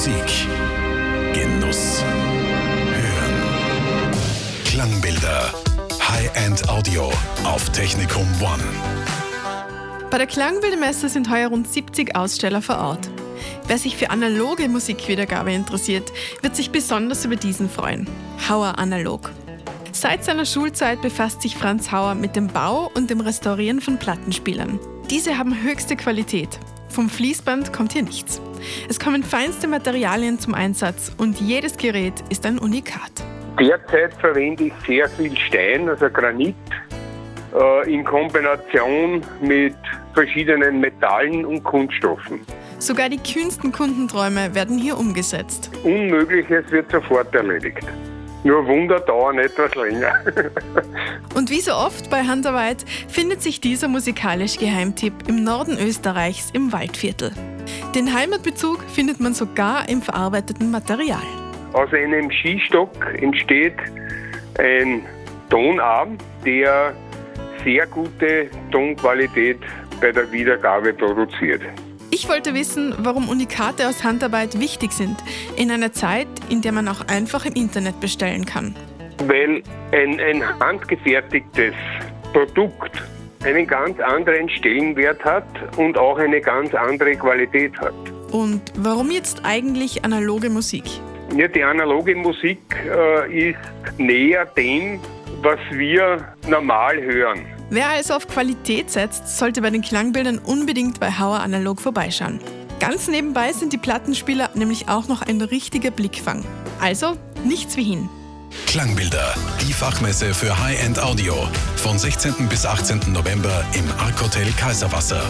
Musik. Genuss. Hören. Klangbilder. High-End Audio auf Technikum One. Bei der Klangbildmesse sind heuer rund 70 Aussteller vor Ort. Wer sich für analoge Musikwiedergabe interessiert, wird sich besonders über diesen freuen. Hauer Analog. Seit seiner Schulzeit befasst sich Franz Hauer mit dem Bau und dem Restaurieren von Plattenspielern. Diese haben höchste Qualität. Vom Fließband kommt hier nichts. Es kommen feinste Materialien zum Einsatz und jedes Gerät ist ein Unikat. Derzeit verwende ich sehr viel Stein, also Granit, äh, in Kombination mit verschiedenen Metallen und Kunststoffen. Sogar die kühnsten Kundenträume werden hier umgesetzt. Unmögliches wird sofort erledigt. Nur Wunder dauern etwas länger. Und wie so oft bei Handarbeit findet sich dieser musikalische Geheimtipp im Norden Österreichs im Waldviertel. Den Heimatbezug findet man sogar im verarbeiteten Material. Aus einem Skistock entsteht ein Tonarm, der sehr gute Tonqualität bei der Wiedergabe produziert. Ich wollte wissen, warum Unikate aus Handarbeit wichtig sind, in einer Zeit, in der man auch einfach im Internet bestellen kann. Weil ein, ein handgefertigtes Produkt einen ganz anderen Stellenwert hat und auch eine ganz andere Qualität hat. Und warum jetzt eigentlich analoge Musik? Ja, die analoge Musik äh, ist näher dem, was wir normal hören. Wer also auf Qualität setzt, sollte bei den Klangbildern unbedingt bei Hauer Analog vorbeischauen. Ganz nebenbei sind die Plattenspieler nämlich auch noch ein richtiger Blickfang. Also nichts wie hin. Klangbilder, die Fachmesse für High-End Audio. Von 16. bis 18. November im Arc Hotel Kaiserwasser.